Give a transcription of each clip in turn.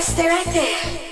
Yes, they're right there.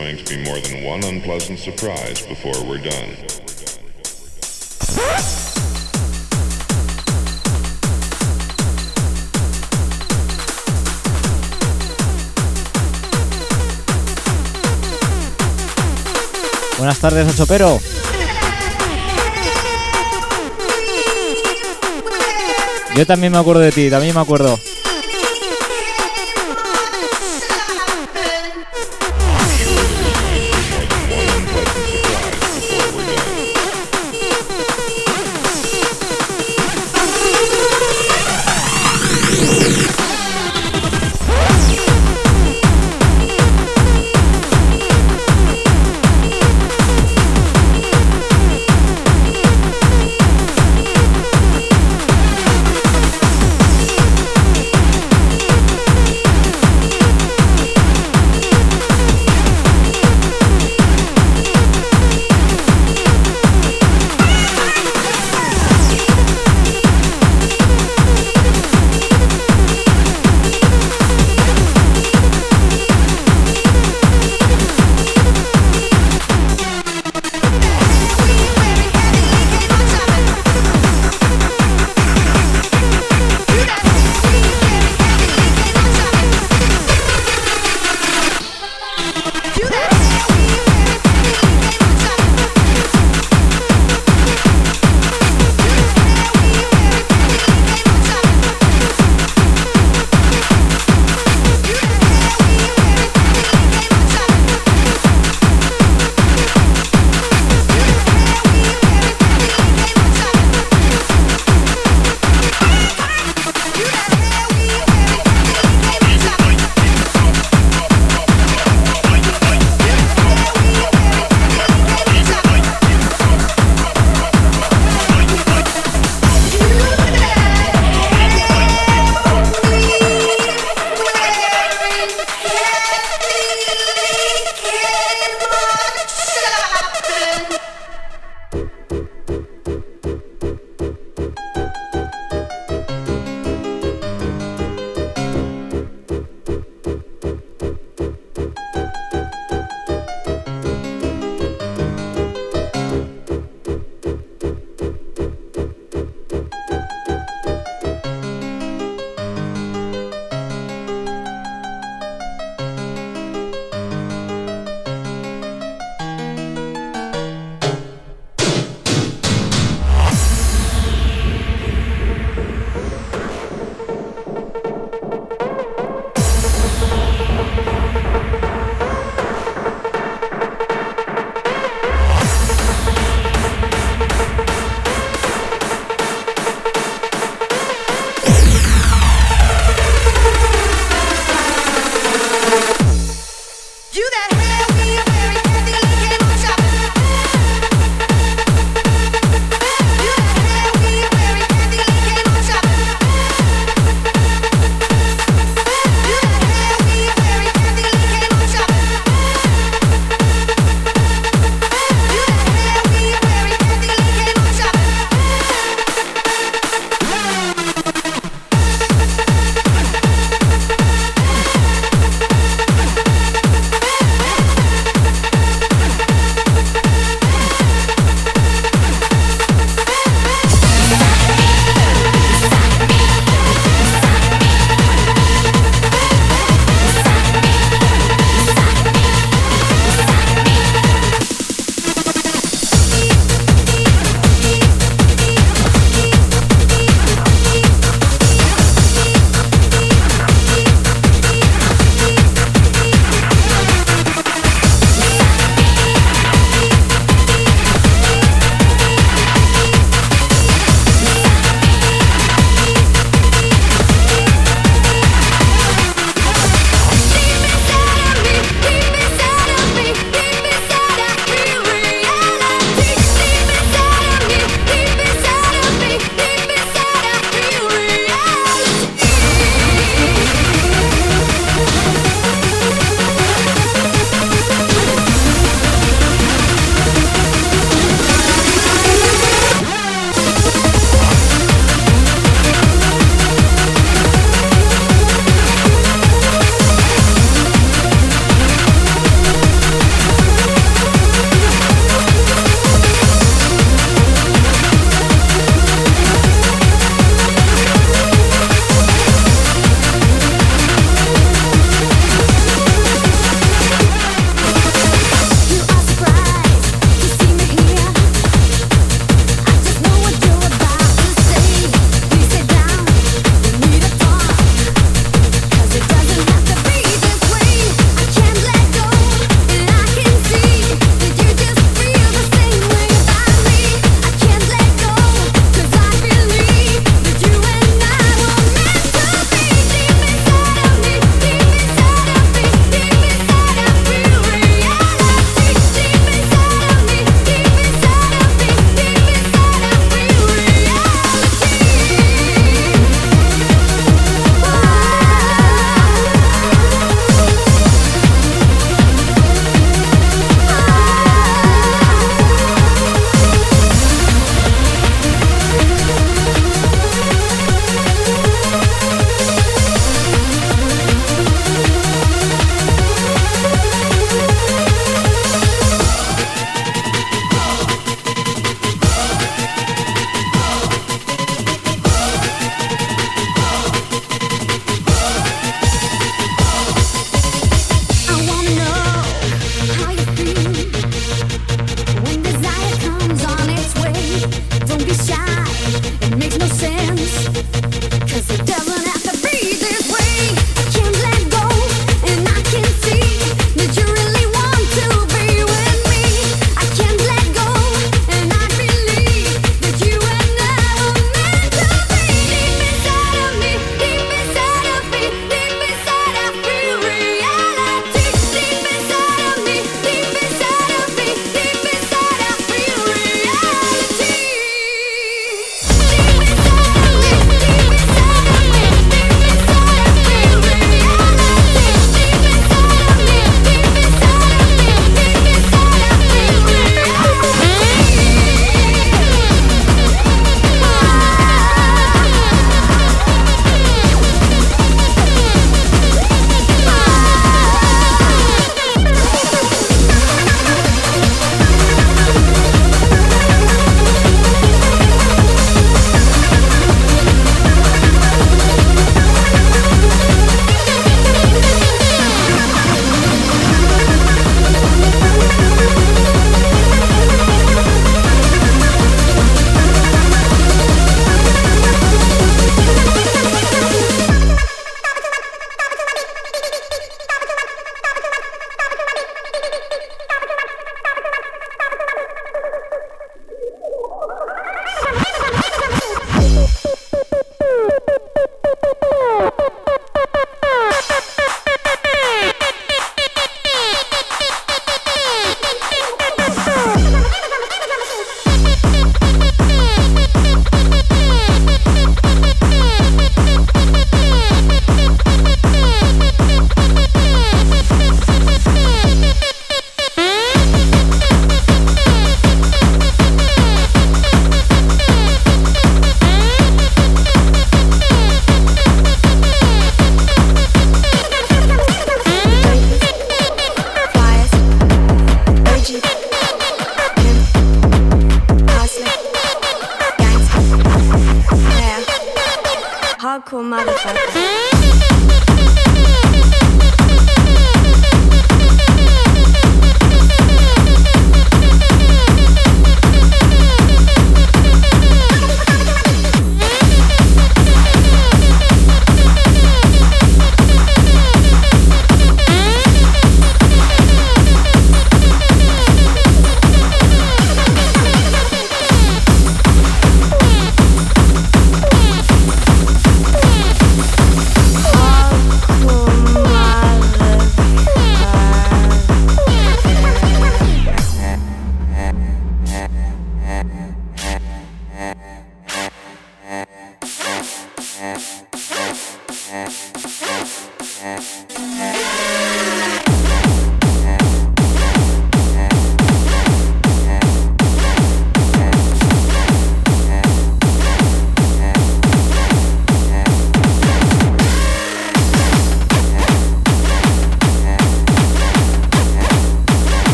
Going to be more than one unpleasant surprise before we're done. Buenas tardes, Ochopero. Yo también me acuerdo de ti, también me acuerdo.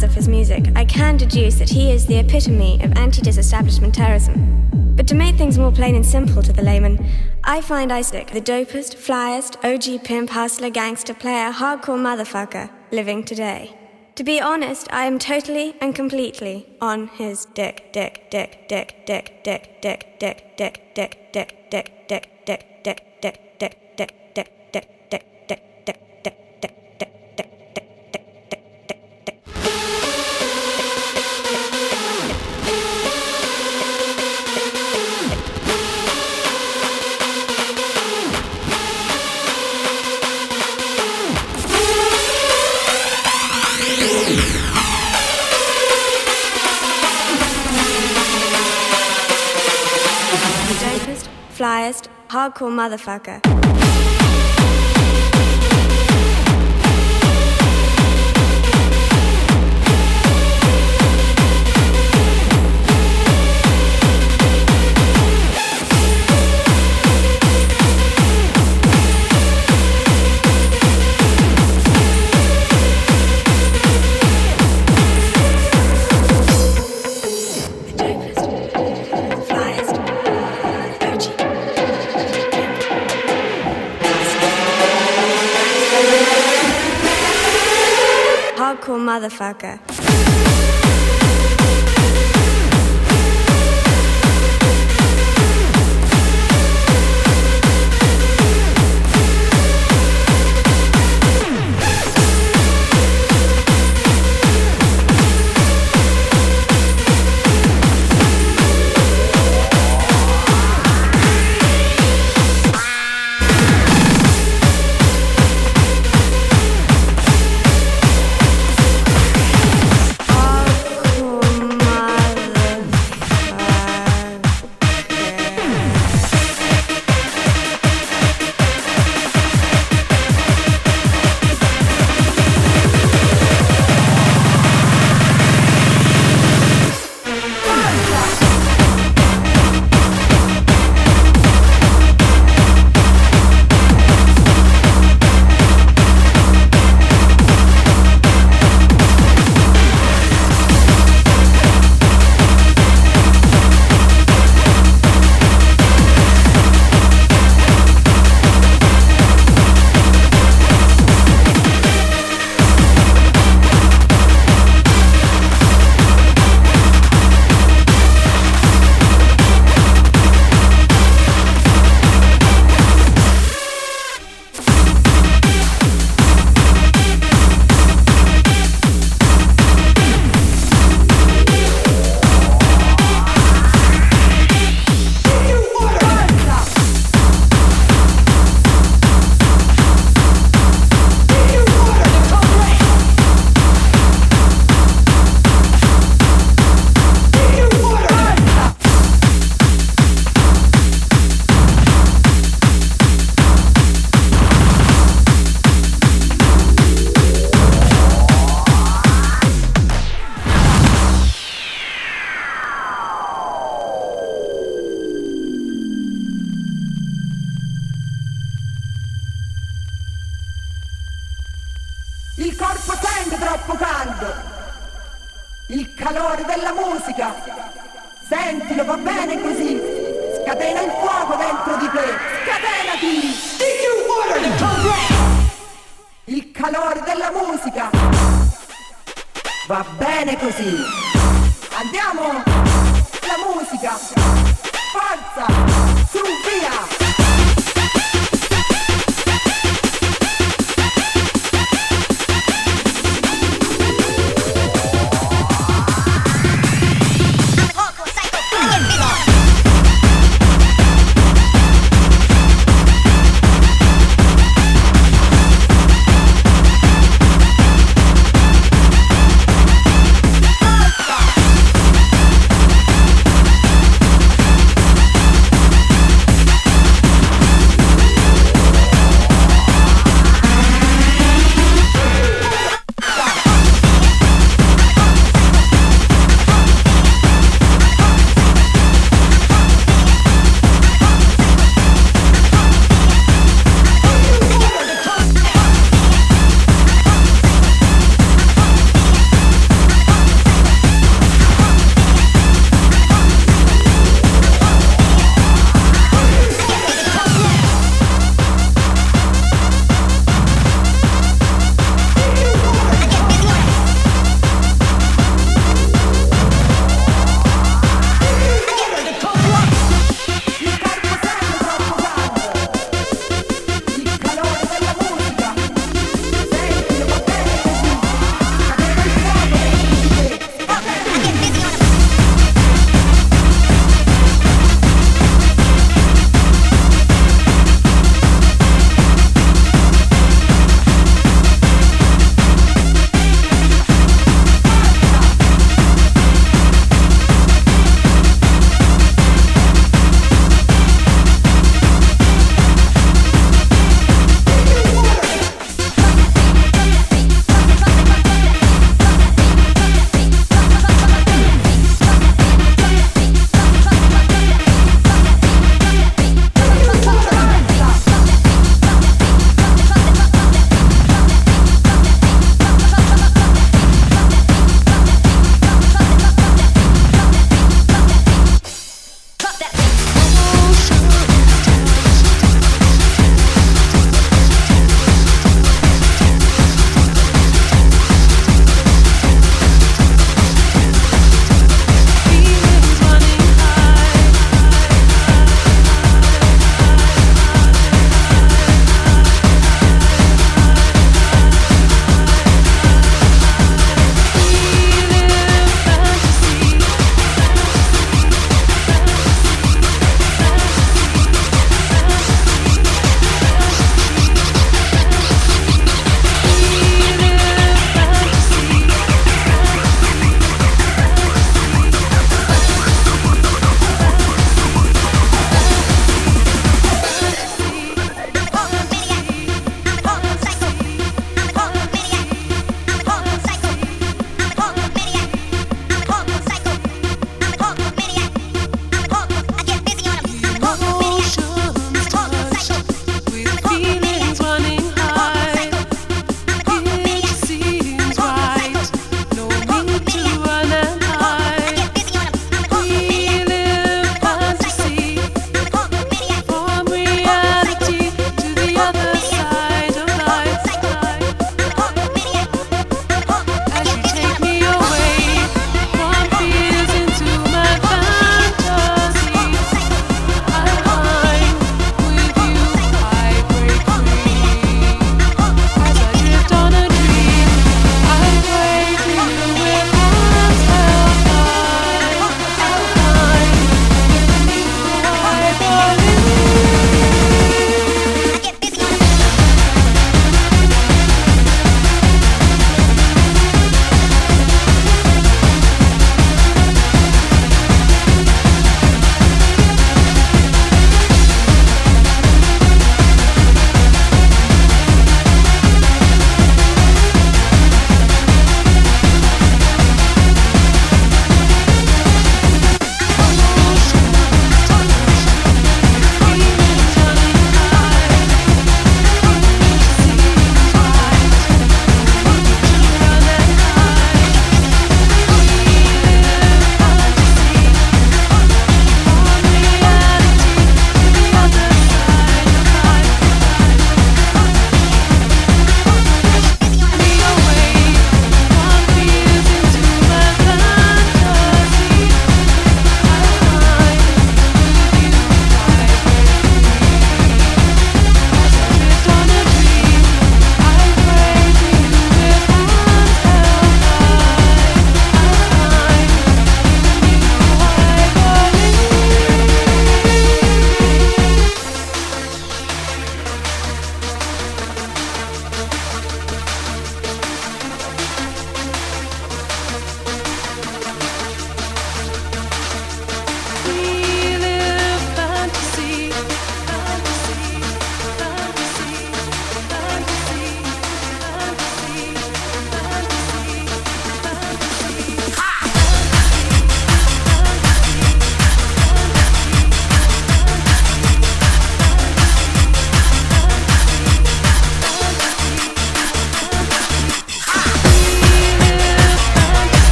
Analysis of his music, I can deduce that he is the epitome of anti disestablishmentarianism. But to make things more plain and simple to the layman, I find Isaac the dopest, flyest, OG pimp, hustler, gangster, player, hardcore motherfucker living today. To be honest, I am totally and completely on his dick, dick, dick, dick, dick, dick, dick, dick, dick, dick, dick, dick, dick, flyest, hardcore motherfucker. Motherfucker.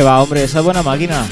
Que va, hombre, esa es buena máquina.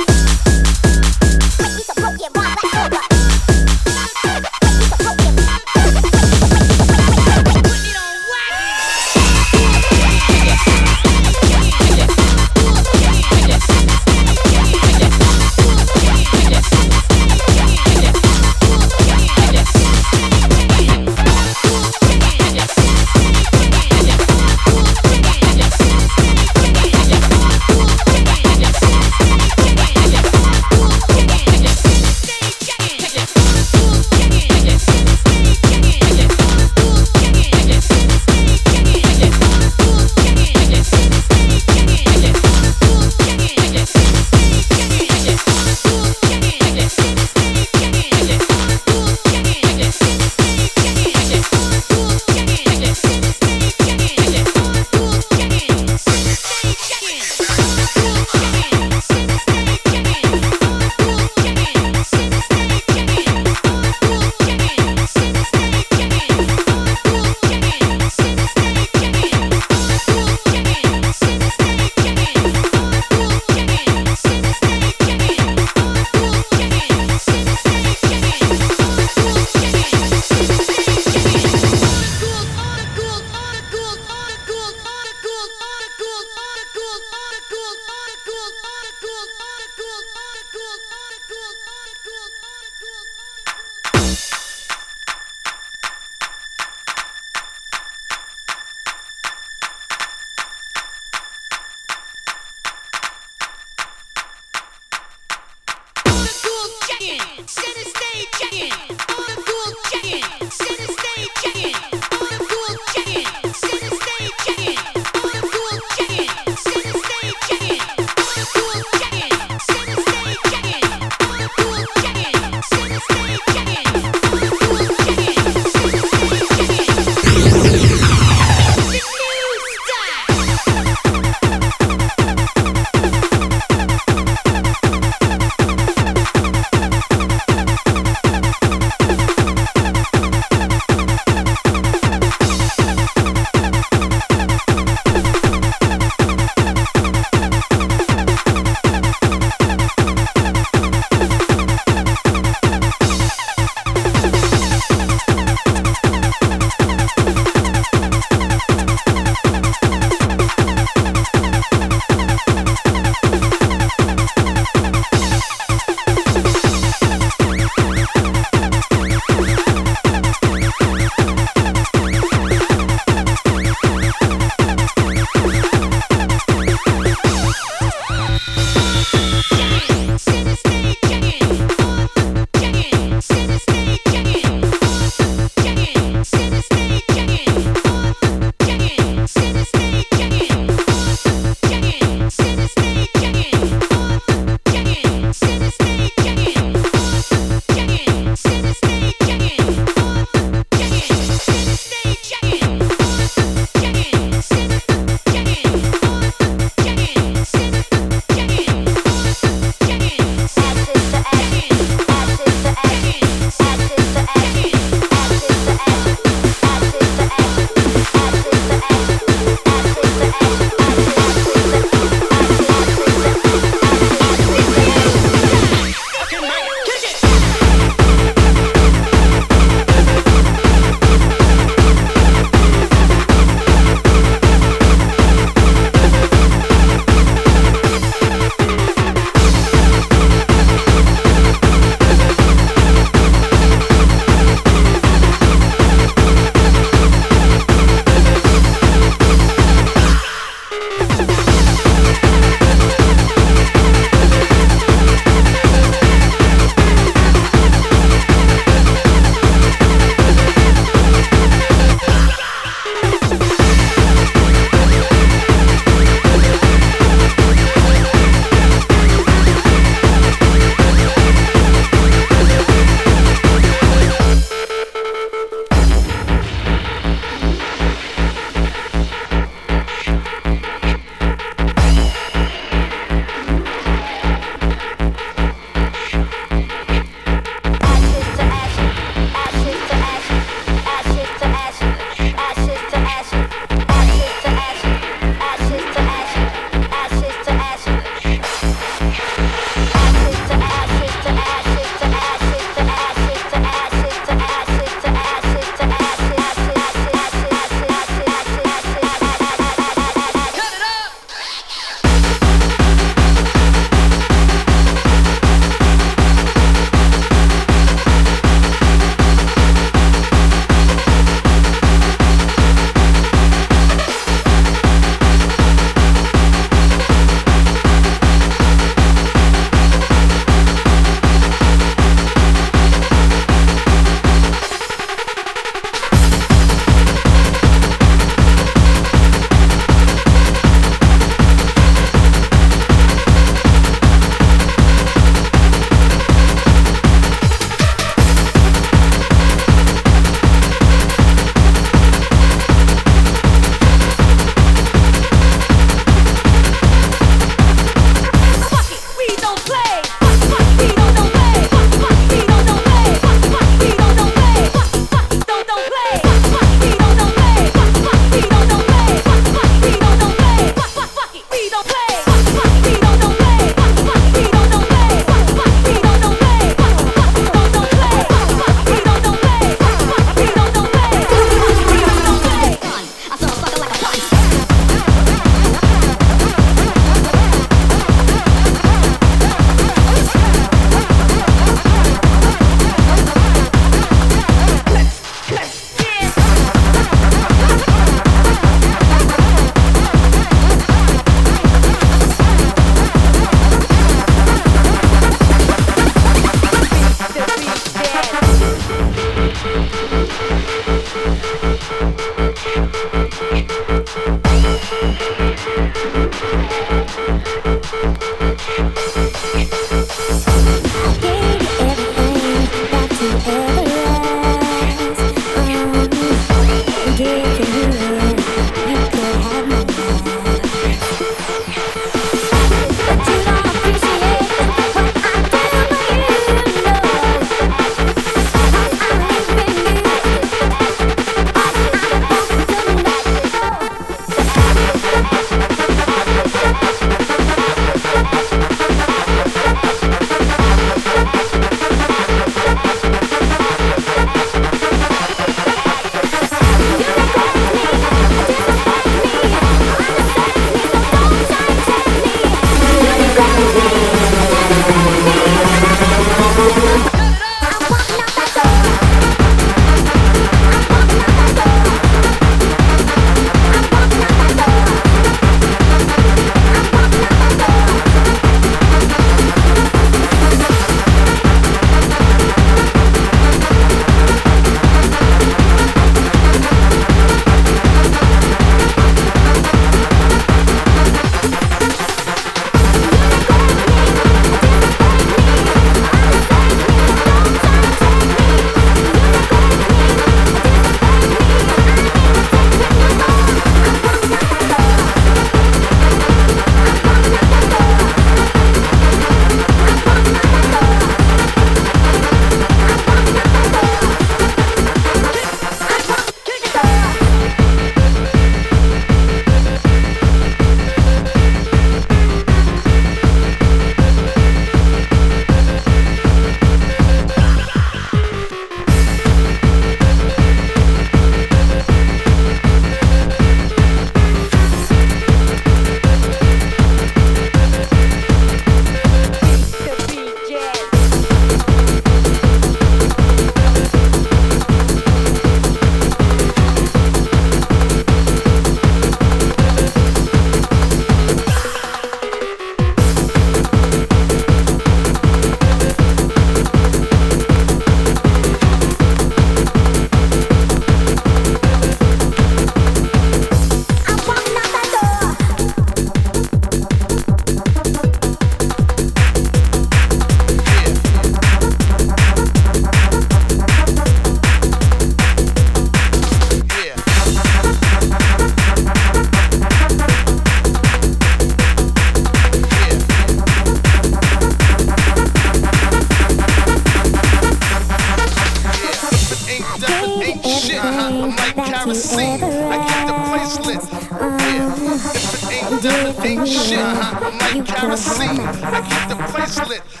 night, kerosene. I keep the place lit.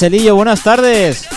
Marcelillo, buenas tardes.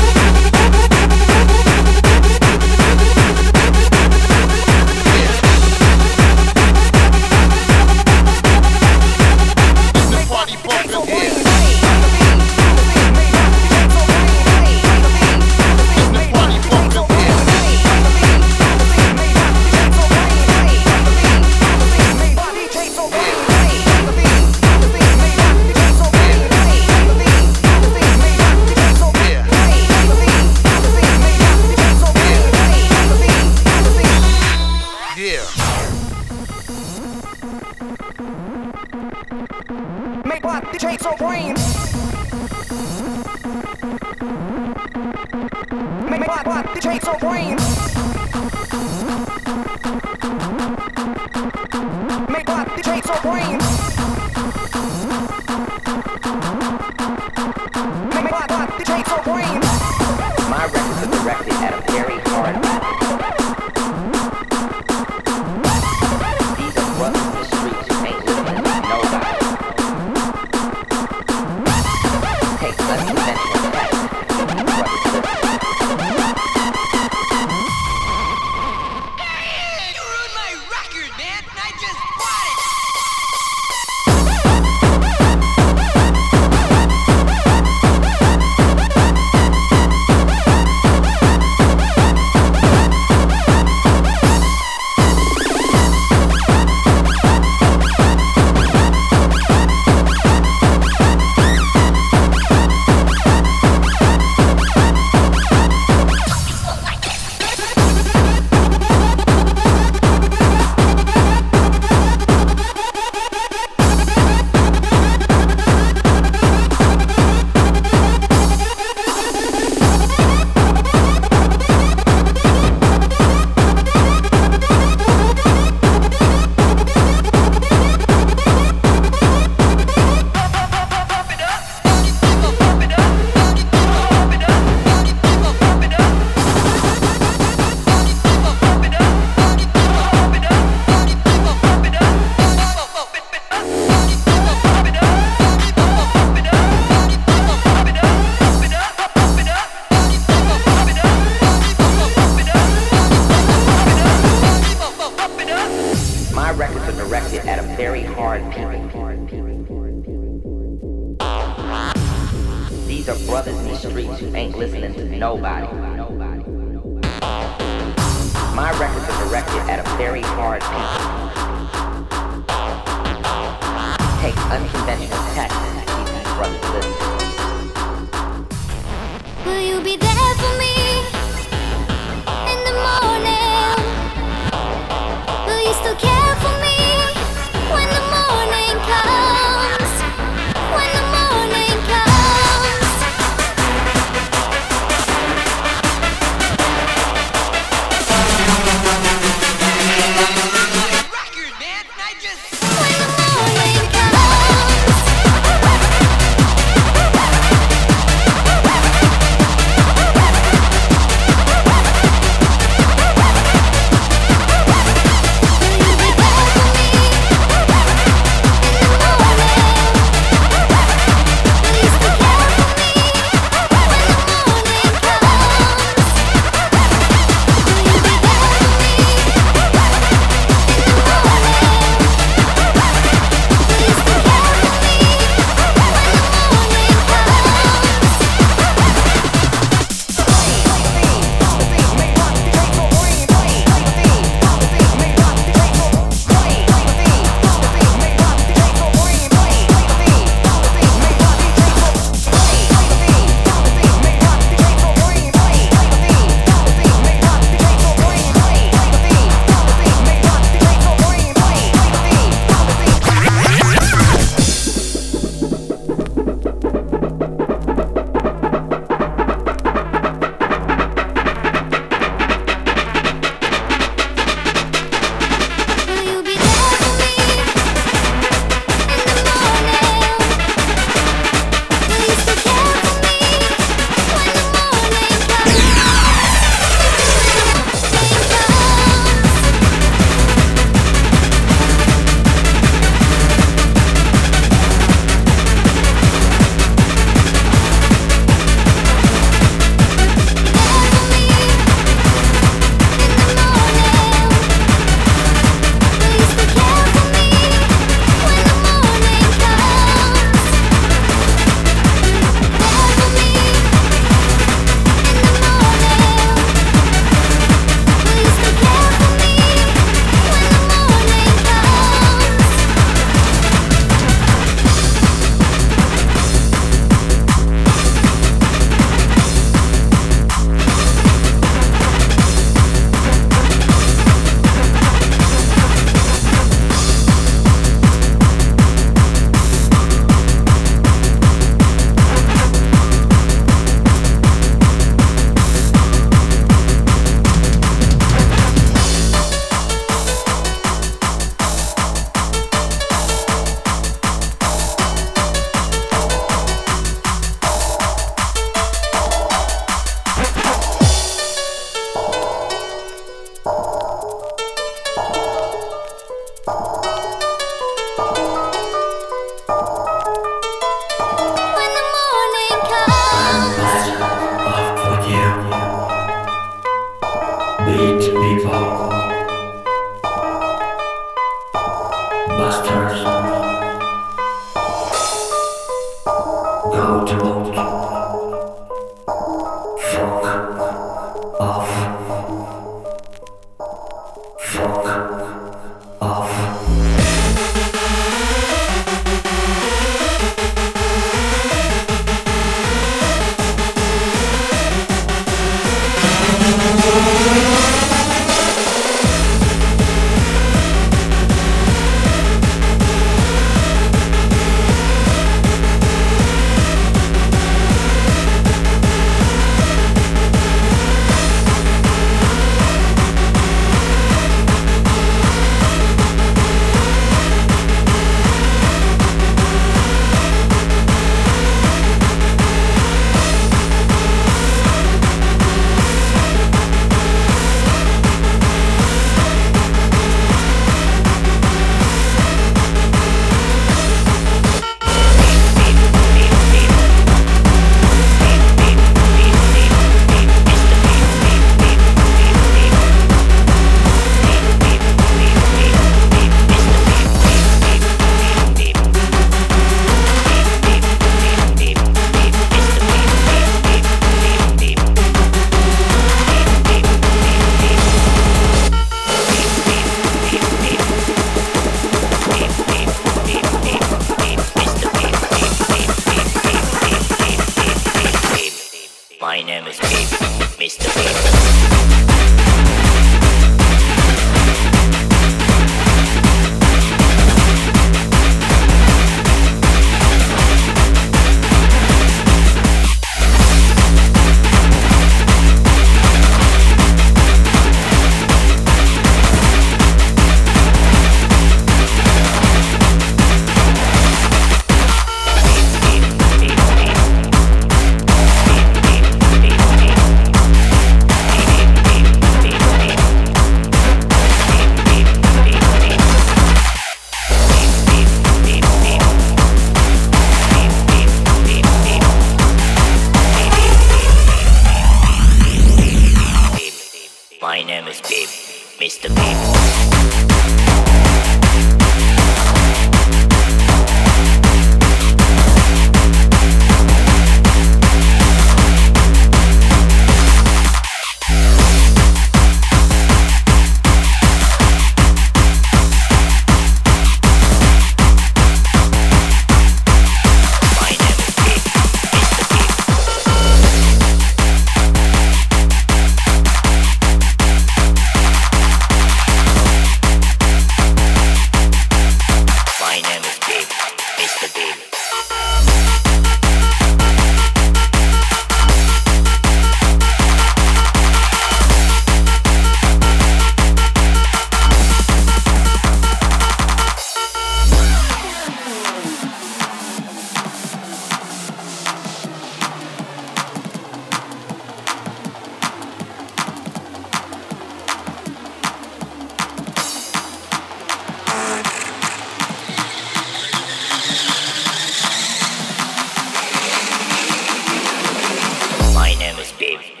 My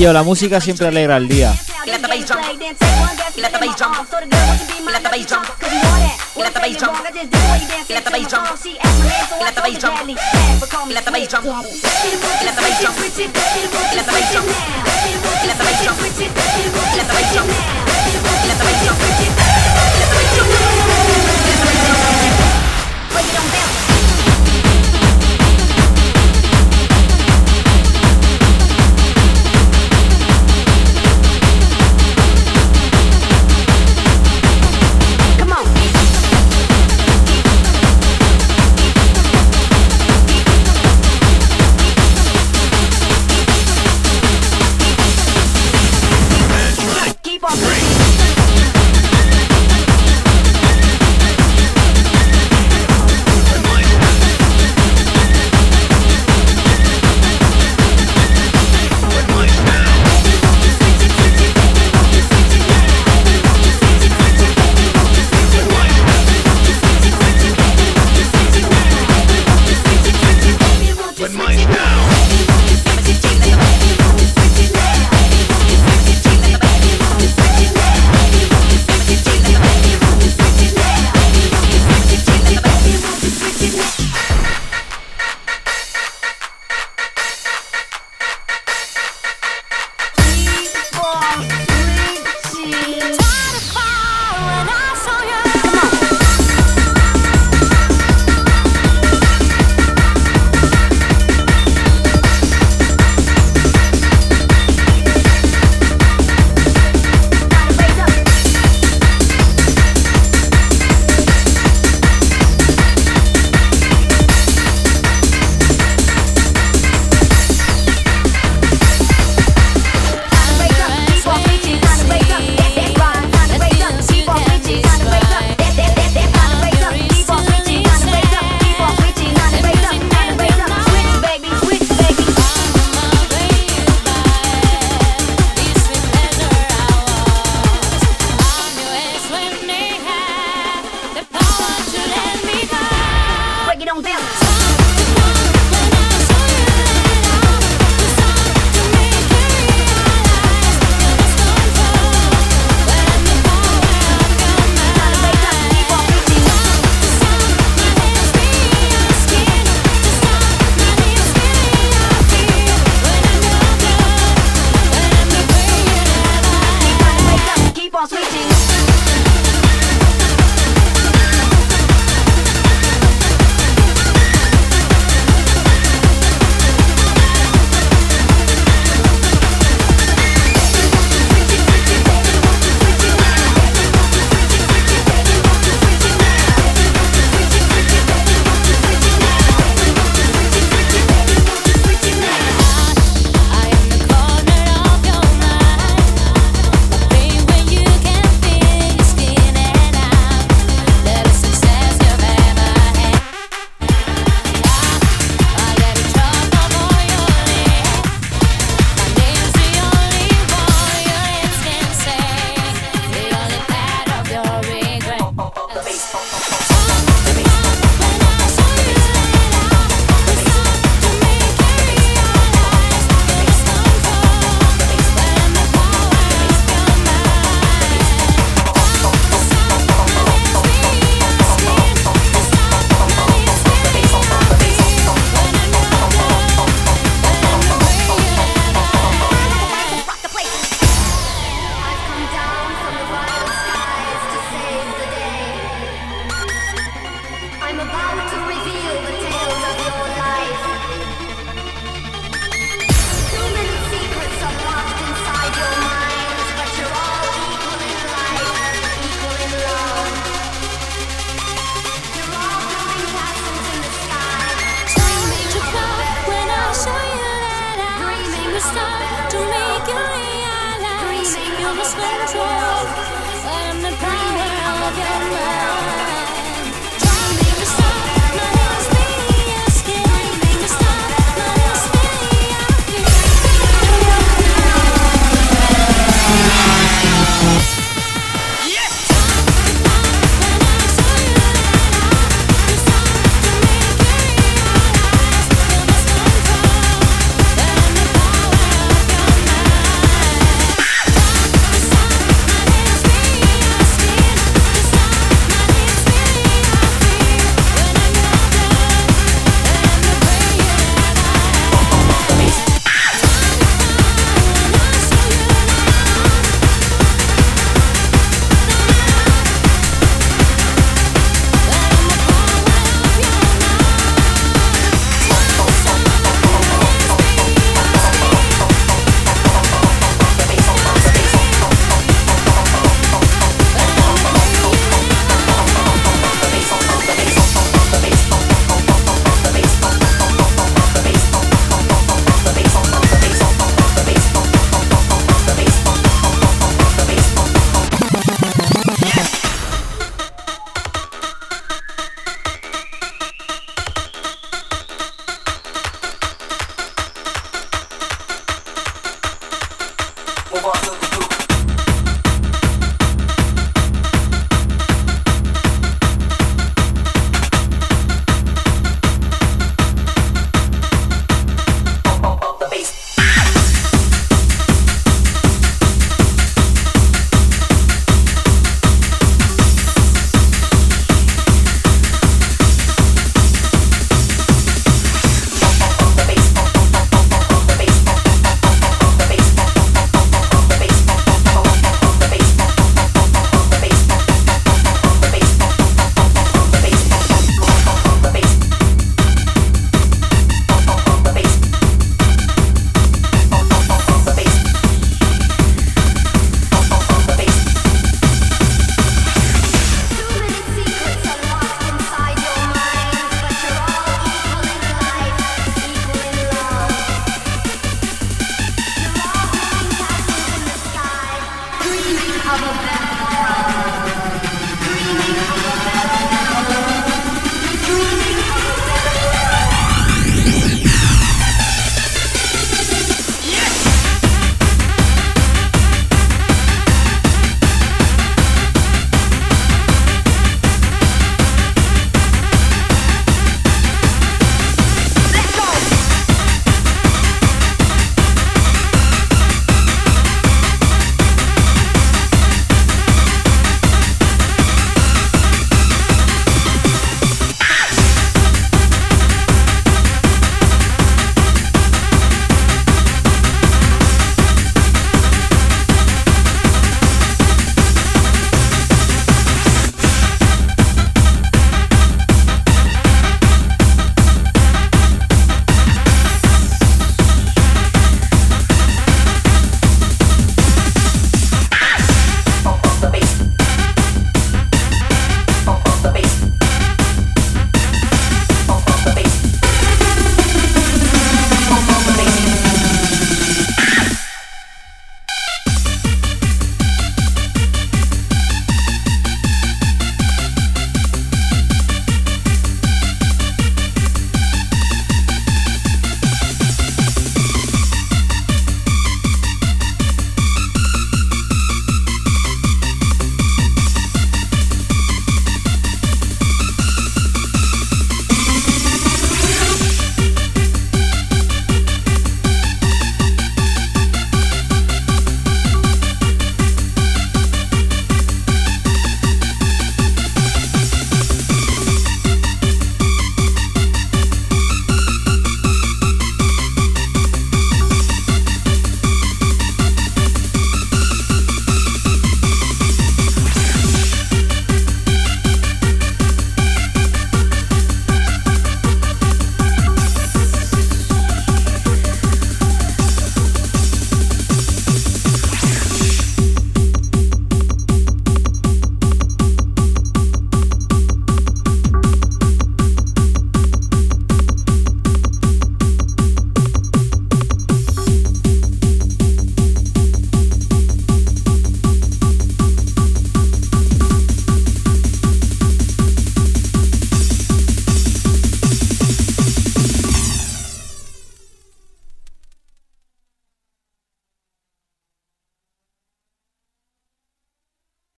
La música siempre alegra el día.